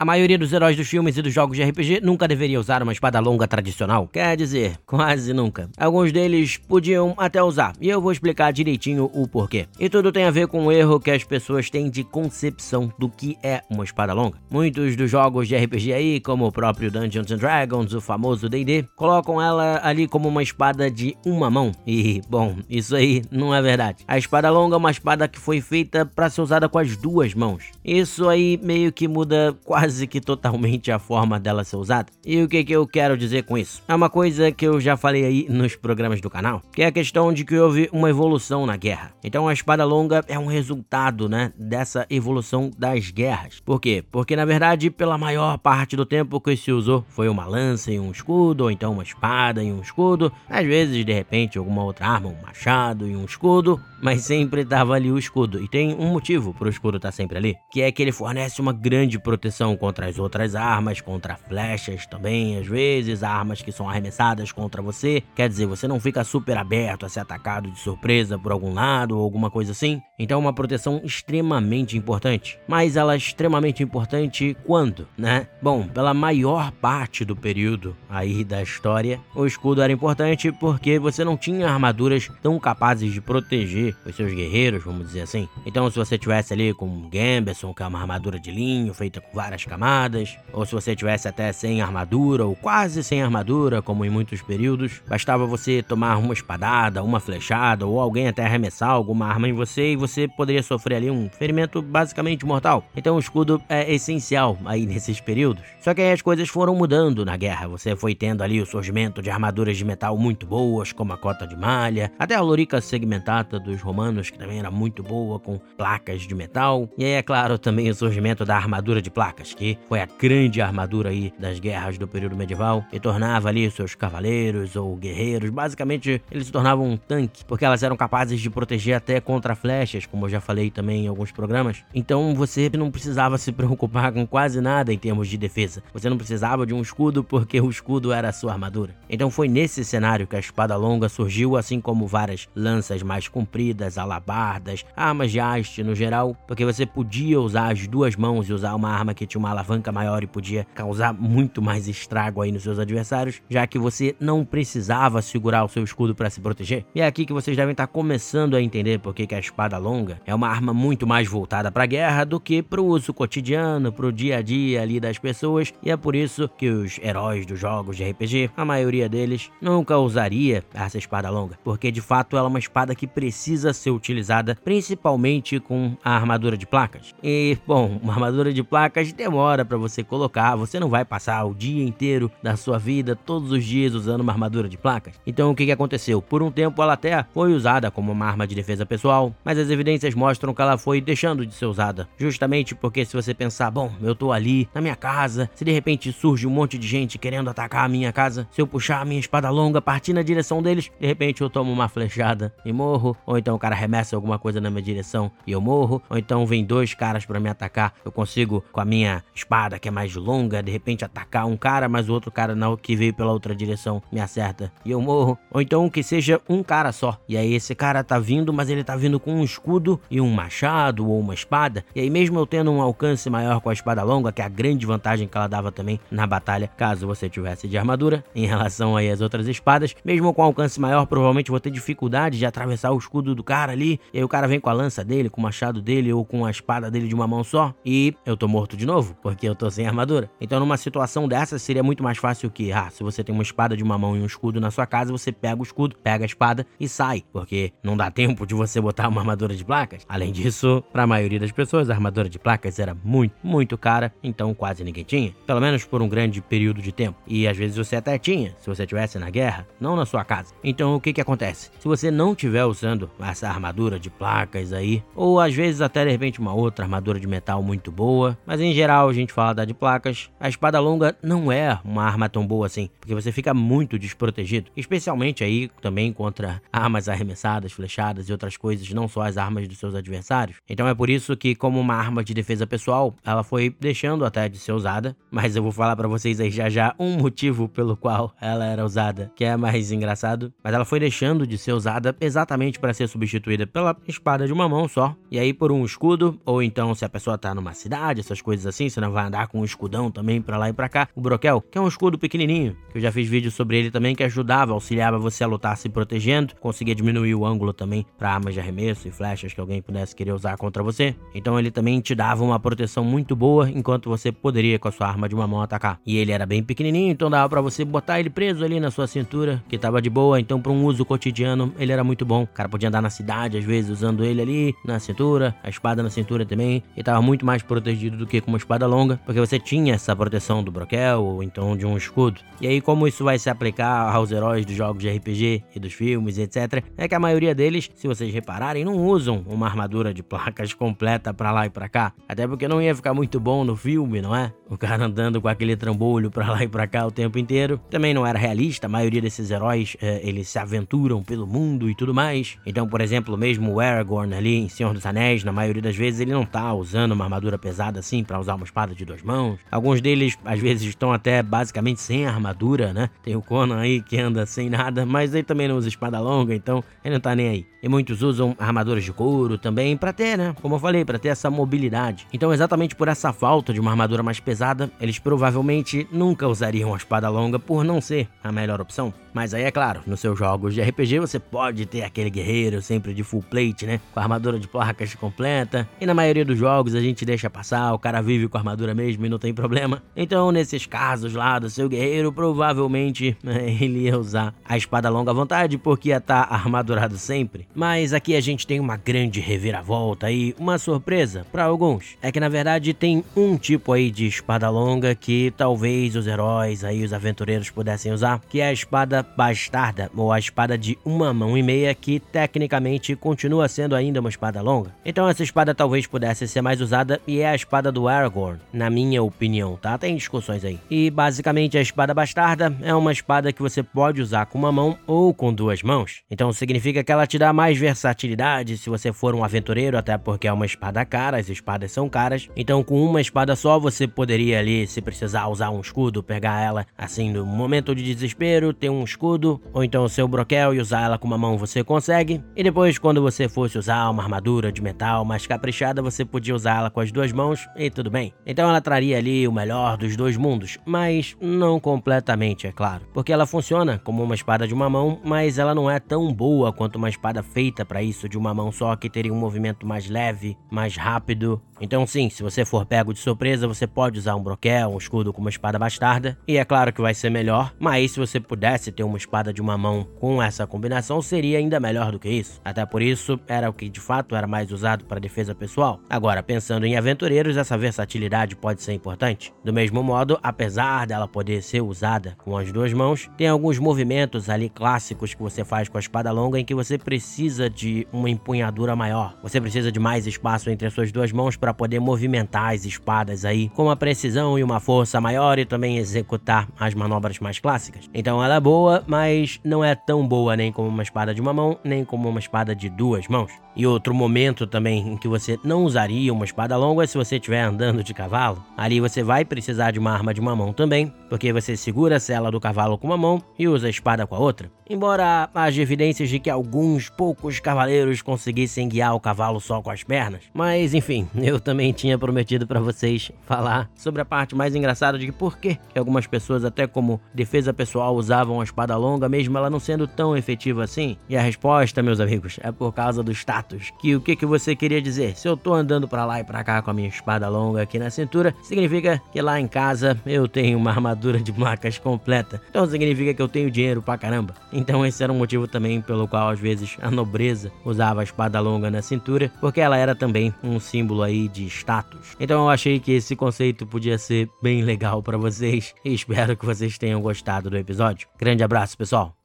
A maioria dos heróis dos filmes e dos jogos de RPG nunca deveria usar uma espada longa tradicional. Quer dizer, quase nunca. Alguns deles podiam até usar, e eu vou explicar direitinho o porquê. E tudo tem a ver com o erro que as pessoas têm de concepção do que é uma espada longa. Muitos dos jogos de RPG aí, como o próprio Dungeons Dragons, o famoso D&D, colocam ela ali como uma espada de uma mão. E, bom, isso aí não é verdade. A espada longa é uma espada que foi feita para ser usada com as duas mãos. Isso aí meio que muda quase quase que totalmente a forma dela ser usada. E o que, que eu quero dizer com isso? É uma coisa que eu já falei aí nos programas do canal, que é a questão de que houve uma evolução na guerra. Então a espada longa é um resultado, né, dessa evolução das guerras. Por quê? Porque na verdade, pela maior parte do tempo que se usou foi uma lança e um escudo, ou então uma espada e um escudo, às vezes de repente alguma outra arma, um machado e um escudo, mas sempre tava ali o escudo. E tem um motivo para o escudo estar tá sempre ali, que é que ele fornece uma grande proteção contra as outras armas, contra flechas também, às vezes, armas que são arremessadas contra você. Quer dizer, você não fica super aberto a ser atacado de surpresa por algum lado ou alguma coisa assim. Então, é uma proteção extremamente importante. Mas ela é extremamente importante quando, né? Bom, pela maior parte do período aí da história, o escudo era importante porque você não tinha armaduras tão capazes de proteger os seus guerreiros, vamos dizer assim. Então, se você tivesse ali com um Gamberson, que é uma armadura de linho feita com várias camadas, ou se você tivesse até sem armadura ou quase sem armadura, como em muitos períodos, bastava você tomar uma espadada, uma flechada ou alguém até arremessar alguma arma em você e você poderia sofrer ali um ferimento basicamente mortal. Então o escudo é essencial aí nesses períodos. Só que aí as coisas foram mudando na guerra. Você foi tendo ali o surgimento de armaduras de metal muito boas, como a cota de malha, até a lorica segmentada dos romanos, que também era muito boa, com placas de metal. E aí, é claro, também o surgimento da armadura de placas, que foi a grande armadura aí das guerras do período medieval e tornava ali seus cavaleiros ou guerreiros, basicamente eles se tornavam um tanque, porque elas eram capazes de proteger até contra flechas, como eu já falei também em alguns programas. Então você não precisava se preocupar com quase nada em termos de defesa. Você não precisava de um escudo porque o escudo era a sua armadura. Então foi nesse cenário que a espada longa surgiu, assim como várias lanças mais compridas, alabardas, armas de haste no geral, porque você podia usar as duas mãos e usar uma arma que tinha uma alavanca maior e podia causar muito mais estrago aí nos seus adversários, já que você não precisava segurar o seu escudo para se proteger. E é aqui que vocês devem estar começando a entender por que a espada longa é uma arma muito mais voltada para a guerra do que para o uso cotidiano, para o dia a dia ali das pessoas, e é por isso que os heróis dos jogos de RPG, a maioria deles, nunca usaria essa espada longa, porque de fato ela é uma espada que precisa ser utilizada principalmente com a armadura de placas. E, bom, uma armadura de placas demora demora para você colocar, você não vai passar o dia inteiro da sua vida, todos os dias, usando uma armadura de placas. Então o que, que aconteceu? Por um tempo ela até foi usada como uma arma de defesa pessoal, mas as evidências mostram que ela foi deixando de ser usada. Justamente porque se você pensar, bom, eu tô ali na minha casa, se de repente surge um monte de gente querendo atacar a minha casa, se eu puxar a minha espada longa, partir na direção deles, de repente eu tomo uma flechada e morro, ou então o cara arremessa alguma coisa na minha direção e eu morro, ou então vem dois caras para me atacar, eu consigo com a minha espada que é mais longa, de repente atacar um cara, mas o outro cara não, que veio pela outra direção me acerta e eu morro. Ou então que seja um cara só. E aí esse cara tá vindo, mas ele tá vindo com um escudo e um machado ou uma espada. E aí mesmo eu tendo um alcance maior com a espada longa, que é a grande vantagem que ela dava também na batalha, caso você tivesse de armadura, em relação aí às outras espadas, mesmo com alcance maior, provavelmente vou ter dificuldade de atravessar o escudo do cara ali. E aí o cara vem com a lança dele, com o machado dele ou com a espada dele de uma mão só e eu tô morto de novo porque eu tô sem armadura. Então, numa situação dessa, seria muito mais fácil que, ah, se você tem uma espada de uma mão e um escudo na sua casa, você pega o escudo, pega a espada e sai, porque não dá tempo de você botar uma armadura de placas. Além disso, para a maioria das pessoas, a armadura de placas era muito, muito cara, então quase ninguém tinha, pelo menos por um grande período de tempo. E às vezes você até tinha, se você estivesse na guerra, não na sua casa. Então, o que que acontece? Se você não estiver usando essa armadura de placas aí, ou às vezes até de repente uma outra armadura de metal muito boa, mas em geral a gente fala da de placas, a espada longa não é uma arma tão boa assim, porque você fica muito desprotegido, especialmente aí também contra armas arremessadas, flechadas e outras coisas, não só as armas dos seus adversários. Então é por isso que como uma arma de defesa pessoal, ela foi deixando até de ser usada, mas eu vou falar para vocês aí já já um motivo pelo qual ela era usada, que é mais engraçado, mas ela foi deixando de ser usada exatamente para ser substituída pela espada de uma mão só, e aí por um escudo, ou então se a pessoa tá numa cidade, essas coisas assim, resistência, né? Vai andar com um escudão também para lá e para cá. O broquel, que é um escudo pequenininho, que eu já fiz vídeo sobre ele também, que ajudava, auxiliava você a lutar se protegendo, conseguia diminuir o ângulo também para armas de arremesso e flechas que alguém pudesse querer usar contra você. Então ele também te dava uma proteção muito boa, enquanto você poderia com a sua arma de uma mão atacar. E ele era bem pequenininho, então dava para você botar ele preso ali na sua cintura, que tava de boa, então para um uso cotidiano ele era muito bom. O cara podia andar na cidade às vezes usando ele ali na cintura, a espada na cintura também, e tava muito mais protegido do que com uma espada longa, porque você tinha essa proteção do broquel ou então de um escudo. E aí como isso vai se aplicar aos heróis dos jogos de RPG e dos filmes, etc, é que a maioria deles, se vocês repararem, não usam uma armadura de placas completa para lá e para cá, até porque não ia ficar muito bom no filme, não é? O cara andando com aquele trambolho para lá e para cá o tempo inteiro. Também não era realista, a maioria desses heróis, é, eles se aventuram pelo mundo e tudo mais. Então, por exemplo, mesmo o Aragorn ali em Senhor dos Anéis, na maioria das vezes ele não tá usando uma armadura pesada assim para usar uma espada de duas mãos. Alguns deles às vezes estão até basicamente sem armadura, né? Tem o Conan aí que anda sem nada, mas ele também não usa espada longa, então ele não tá nem aí. E muitos usam armaduras de couro também para ter, né? Como eu falei, para ter essa mobilidade. Então, exatamente por essa falta de uma armadura mais pesada, eles provavelmente nunca usariam a espada longa por não ser a melhor opção. Mas aí é claro, nos seus jogos de RPG você pode ter aquele guerreiro sempre de full plate, né? Com a armadura de placas completa. E na maioria dos jogos a gente deixa passar, o cara vive com a armadura mesmo e não tem problema. Então, nesses casos lá do seu guerreiro, provavelmente ele ia usar a espada longa à vontade porque ia estar tá armadurado sempre. Mas aqui a gente tem uma grande reviravolta aí, uma surpresa para alguns. É que na verdade tem um tipo aí de espada longa que talvez os heróis aí, os aventureiros pudessem usar, que é a espada bastarda, ou a espada de uma mão e meia, que tecnicamente continua sendo ainda uma espada longa. Então essa espada talvez pudesse ser mais usada e é a espada do Aragorn, na minha opinião, tá? Tem discussões aí. E basicamente a espada bastarda é uma espada que você pode usar com uma mão ou com duas mãos. Então significa que ela te dá mais versatilidade se você for um aventureiro, até porque é uma espada cara, as espadas são caras. Então com uma espada só você poderia ali, se precisar usar um escudo, pegar ela assim no momento de desespero, ter um escudo, ou então o seu broquel e usar ela com uma mão você consegue. E depois, quando você fosse usar uma armadura de metal mais caprichada, você podia usar ela com as duas mãos e tudo bem. Então ela traria ali o melhor dos dois mundos, mas não completamente, é claro. Porque ela funciona como uma espada de uma mão, mas ela não é tão boa quanto uma espada feita para isso de uma mão só, que teria um movimento mais leve, mais rápido. Então, sim, se você for pego de surpresa, você pode usar um broquel, um escudo com uma espada bastarda, e é claro que vai ser melhor, mas se você pudesse ter uma espada de uma mão com essa combinação seria ainda melhor do que isso. Até por isso, era o que de fato era mais usado para defesa pessoal. Agora, pensando em aventureiros, essa versatilidade pode ser importante. Do mesmo modo, apesar dela poder ser usada com as duas mãos, tem alguns movimentos ali clássicos que você faz com a espada longa em que você precisa de uma empunhadura maior. Você precisa de mais espaço entre as suas duas mãos para poder movimentar as espadas aí com uma precisão e uma força maior e também executar as manobras mais clássicas. Então ela é boa boa, mas não é tão boa nem como uma espada de uma mão, nem como uma espada de duas mãos. E outro momento também em que você não usaria uma espada longa é se você estiver andando de cavalo. Ali você vai precisar de uma arma de uma mão também, porque você segura a sela do cavalo com uma mão e usa a espada com a outra. Embora haja evidências de que alguns poucos cavaleiros conseguissem guiar o cavalo só com as pernas. Mas enfim, eu também tinha prometido para vocês falar sobre a parte mais engraçada de por que algumas pessoas até como defesa pessoal usavam a espada longa, mesmo ela não sendo tão efetiva assim. E a resposta, meus amigos, é por causa do status. Que o que, que você queria dizer? Se eu tô andando para lá e para cá com a minha espada longa aqui na cintura, significa que lá em casa eu tenho uma armadura de placas completa. Então significa que eu tenho dinheiro pra caramba. Então esse era um motivo também pelo qual às vezes a nobreza usava a espada longa na cintura, porque ela era também um símbolo aí de status. Então eu achei que esse conceito podia ser bem legal para vocês e espero que vocês tenham gostado do episódio. Grande abraço, pessoal.